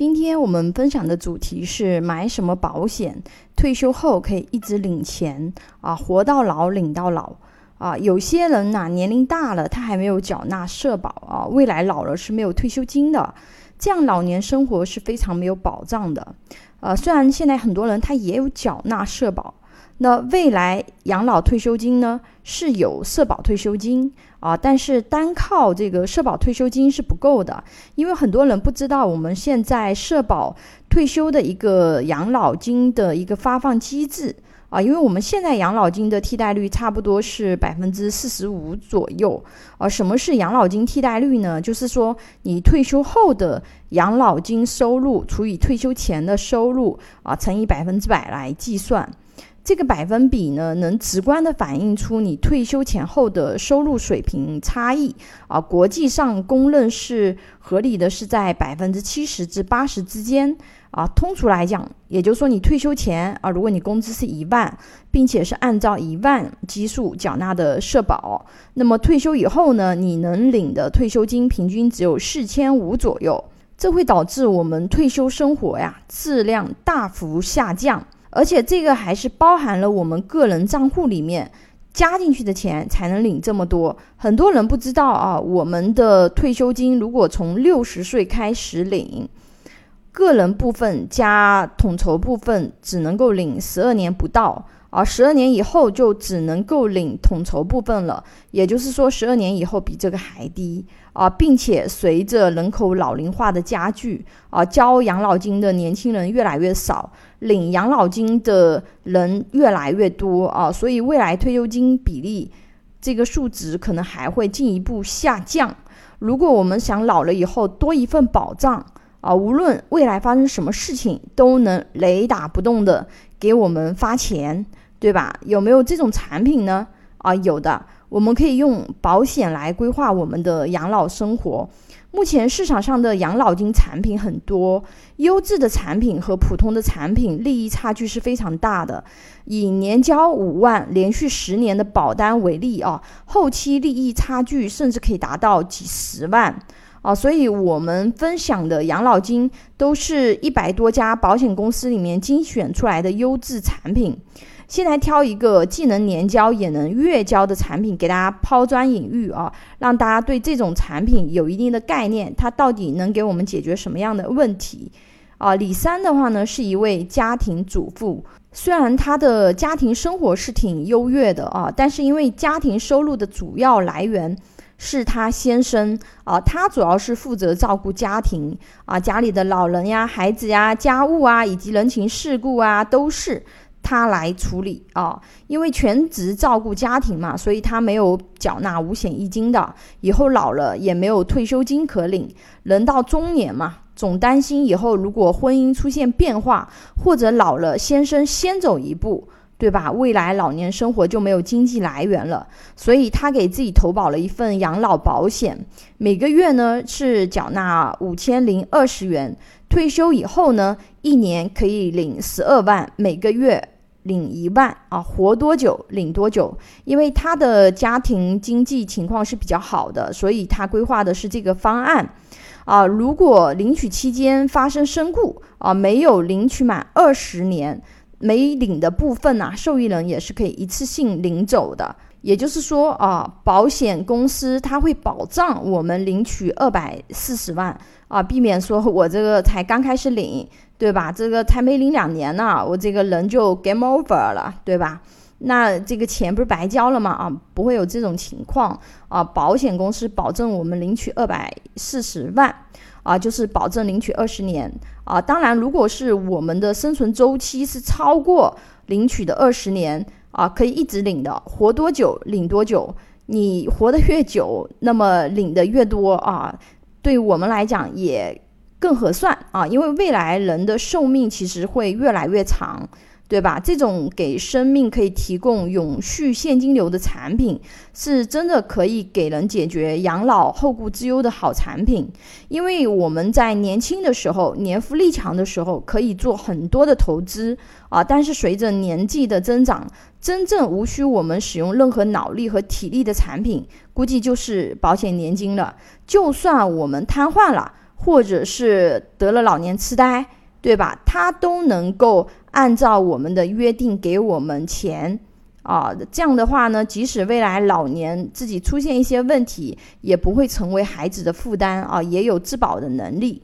今天我们分享的主题是买什么保险，退休后可以一直领钱啊，活到老领到老啊。有些人呐，年龄大了，他还没有缴纳社保啊，未来老了是没有退休金的，这样老年生活是非常没有保障的。呃，虽然现在很多人他也有缴纳社保。那未来养老退休金呢是有社保退休金啊，但是单靠这个社保退休金是不够的，因为很多人不知道我们现在社保退休的一个养老金的一个发放机制啊，因为我们现在养老金的替代率差不多是百分之四十五左右啊。什么是养老金替代率呢？就是说你退休后的养老金收入除以退休前的收入啊，乘以百分之百来计算。这个百分比呢，能直观的反映出你退休前后的收入水平差异啊。国际上公认是合理的，是在百分之七十至八十之间啊。通俗来讲，也就是说，你退休前啊，如果你工资是一万，并且是按照一万基数缴纳的社保，那么退休以后呢，你能领的退休金平均只有四千五左右，这会导致我们退休生活呀质量大幅下降。而且这个还是包含了我们个人账户里面加进去的钱才能领这么多。很多人不知道啊，我们的退休金如果从六十岁开始领，个人部分加统筹部分只能够领十二年不到。啊，十二年以后就只能够领统筹部分了，也就是说，十二年以后比这个还低啊，并且随着人口老龄化的加剧啊，交养老金的年轻人越来越少，领养老金的人越来越多啊，所以未来退休金比例这个数值可能还会进一步下降。如果我们想老了以后多一份保障啊，无论未来发生什么事情，都能雷打不动的给我们发钱。对吧？有没有这种产品呢？啊，有的，我们可以用保险来规划我们的养老生活。目前市场上的养老金产品很多，优质的产品和普通的产品利益差距是非常大的。以年交五万、连续十年的保单为例啊，后期利益差距甚至可以达到几十万啊。所以，我们分享的养老金都是一百多家保险公司里面精选出来的优质产品。先来挑一个既能年交也能月交的产品，给大家抛砖引玉啊，让大家对这种产品有一定的概念，它到底能给我们解决什么样的问题啊？李三的话呢，是一位家庭主妇，虽然她的家庭生活是挺优越的啊，但是因为家庭收入的主要来源是她先生啊，他主要是负责照顾家庭啊，家里的老人呀、孩子呀、家务啊，以及人情世故啊，都是。他来处理啊，因为全职照顾家庭嘛，所以他没有缴纳五险一金的，以后老了也没有退休金可领。人到中年嘛，总担心以后如果婚姻出现变化，或者老了先生先走一步，对吧？未来老年生活就没有经济来源了，所以他给自己投保了一份养老保险，每个月呢是缴纳五千零二十元。退休以后呢，一年可以领十二万，每个月领一万啊，活多久领多久。因为他的家庭经济情况是比较好的，所以他规划的是这个方案啊。如果领取期间发生身故啊，没有领取满二十年，没领的部分呢，受益人也是可以一次性领走的。也就是说啊，保险公司它会保障我们领取二百四十万啊，避免说我这个才刚开始领，对吧？这个才没领两年呢，我这个人就 game over 了，对吧？那这个钱不是白交了吗？啊，不会有这种情况啊，保险公司保证我们领取二百四十万啊，就是保证领取二十年啊。当然，如果是我们的生存周期是超过领取的二十年。啊，可以一直领的，活多久领多久。你活得越久，那么领的越多啊。对我们来讲也更合算啊，因为未来人的寿命其实会越来越长。对吧？这种给生命可以提供永续现金流的产品，是真的可以给人解决养老后顾之忧的好产品。因为我们在年轻的时候，年富力强的时候，可以做很多的投资啊。但是随着年纪的增长，真正无需我们使用任何脑力和体力的产品，估计就是保险年金了。就算我们瘫痪了。或者是得了老年痴呆，对吧？他都能够按照我们的约定给我们钱啊。这样的话呢，即使未来老年自己出现一些问题，也不会成为孩子的负担啊，也有自保的能力。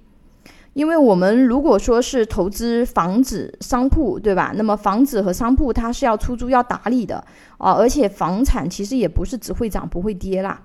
因为我们如果说是投资房子、商铺，对吧？那么房子和商铺它是要出租、要打理的啊，而且房产其实也不是只会涨不会跌啦。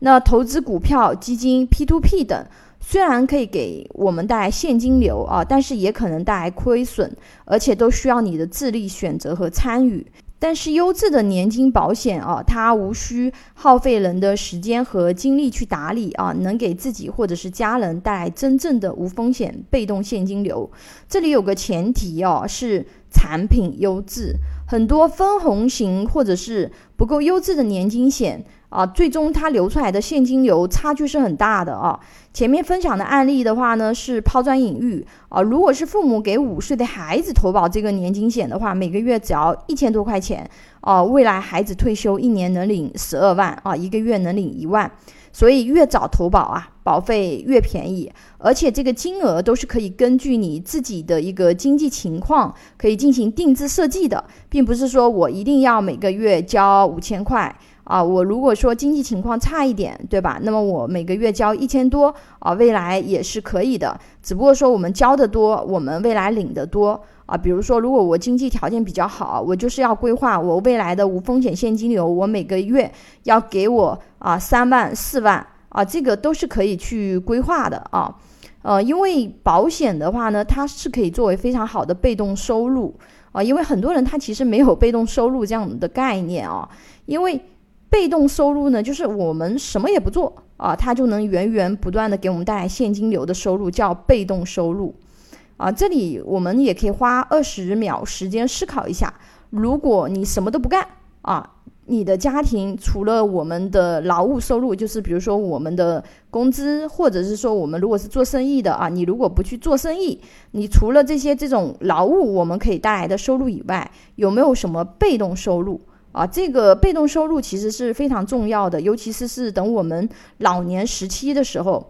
那投资股票、基金、P to P 等，虽然可以给我们带来现金流啊，但是也可能带来亏损，而且都需要你的智力选择和参与。但是优质的年金保险啊，它无需耗费人的时间和精力去打理啊，能给自己或者是家人带来真正的无风险被动现金流。这里有个前提哦，是产品优质。很多分红型或者是不够优质的年金险啊，最终它流出来的现金流差距是很大的啊。前面分享的案例的话呢，是抛砖引玉啊。如果是父母给五岁的孩子投保这个年金险的话，每个月只要一千多块钱啊，未来孩子退休一年能领十二万啊，一个月能领一万。所以越早投保啊，保费越便宜，而且这个金额都是可以根据你自己的一个经济情况可以进行定制设计的，并不是说我一定要每个月交五千块啊。我如果说经济情况差一点，对吧？那么我每个月交一千多啊，未来也是可以的。只不过说我们交的多，我们未来领的多。啊，比如说，如果我经济条件比较好，我就是要规划我未来的无风险现金流，我每个月要给我啊三万四万啊，这个都是可以去规划的啊。呃，因为保险的话呢，它是可以作为非常好的被动收入啊，因为很多人他其实没有被动收入这样的概念啊，因为被动收入呢，就是我们什么也不做啊，它就能源源不断的给我们带来现金流的收入，叫被动收入。啊，这里我们也可以花二十秒时间思考一下，如果你什么都不干啊，你的家庭除了我们的劳务收入，就是比如说我们的工资，或者是说我们如果是做生意的啊，你如果不去做生意，你除了这些这种劳务我们可以带来的收入以外，有没有什么被动收入啊？这个被动收入其实是非常重要的，尤其是是等我们老年时期的时候。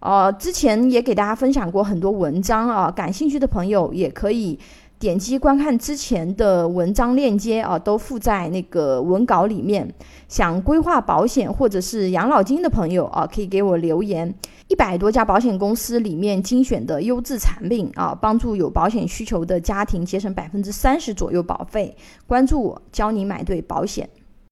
呃，之前也给大家分享过很多文章啊，感兴趣的朋友也可以点击观看之前的文章链接啊，都附在那个文稿里面。想规划保险或者是养老金的朋友啊，可以给我留言。一百多家保险公司里面精选的优质产品啊，帮助有保险需求的家庭节省百分之三十左右保费。关注我，教你买对保险。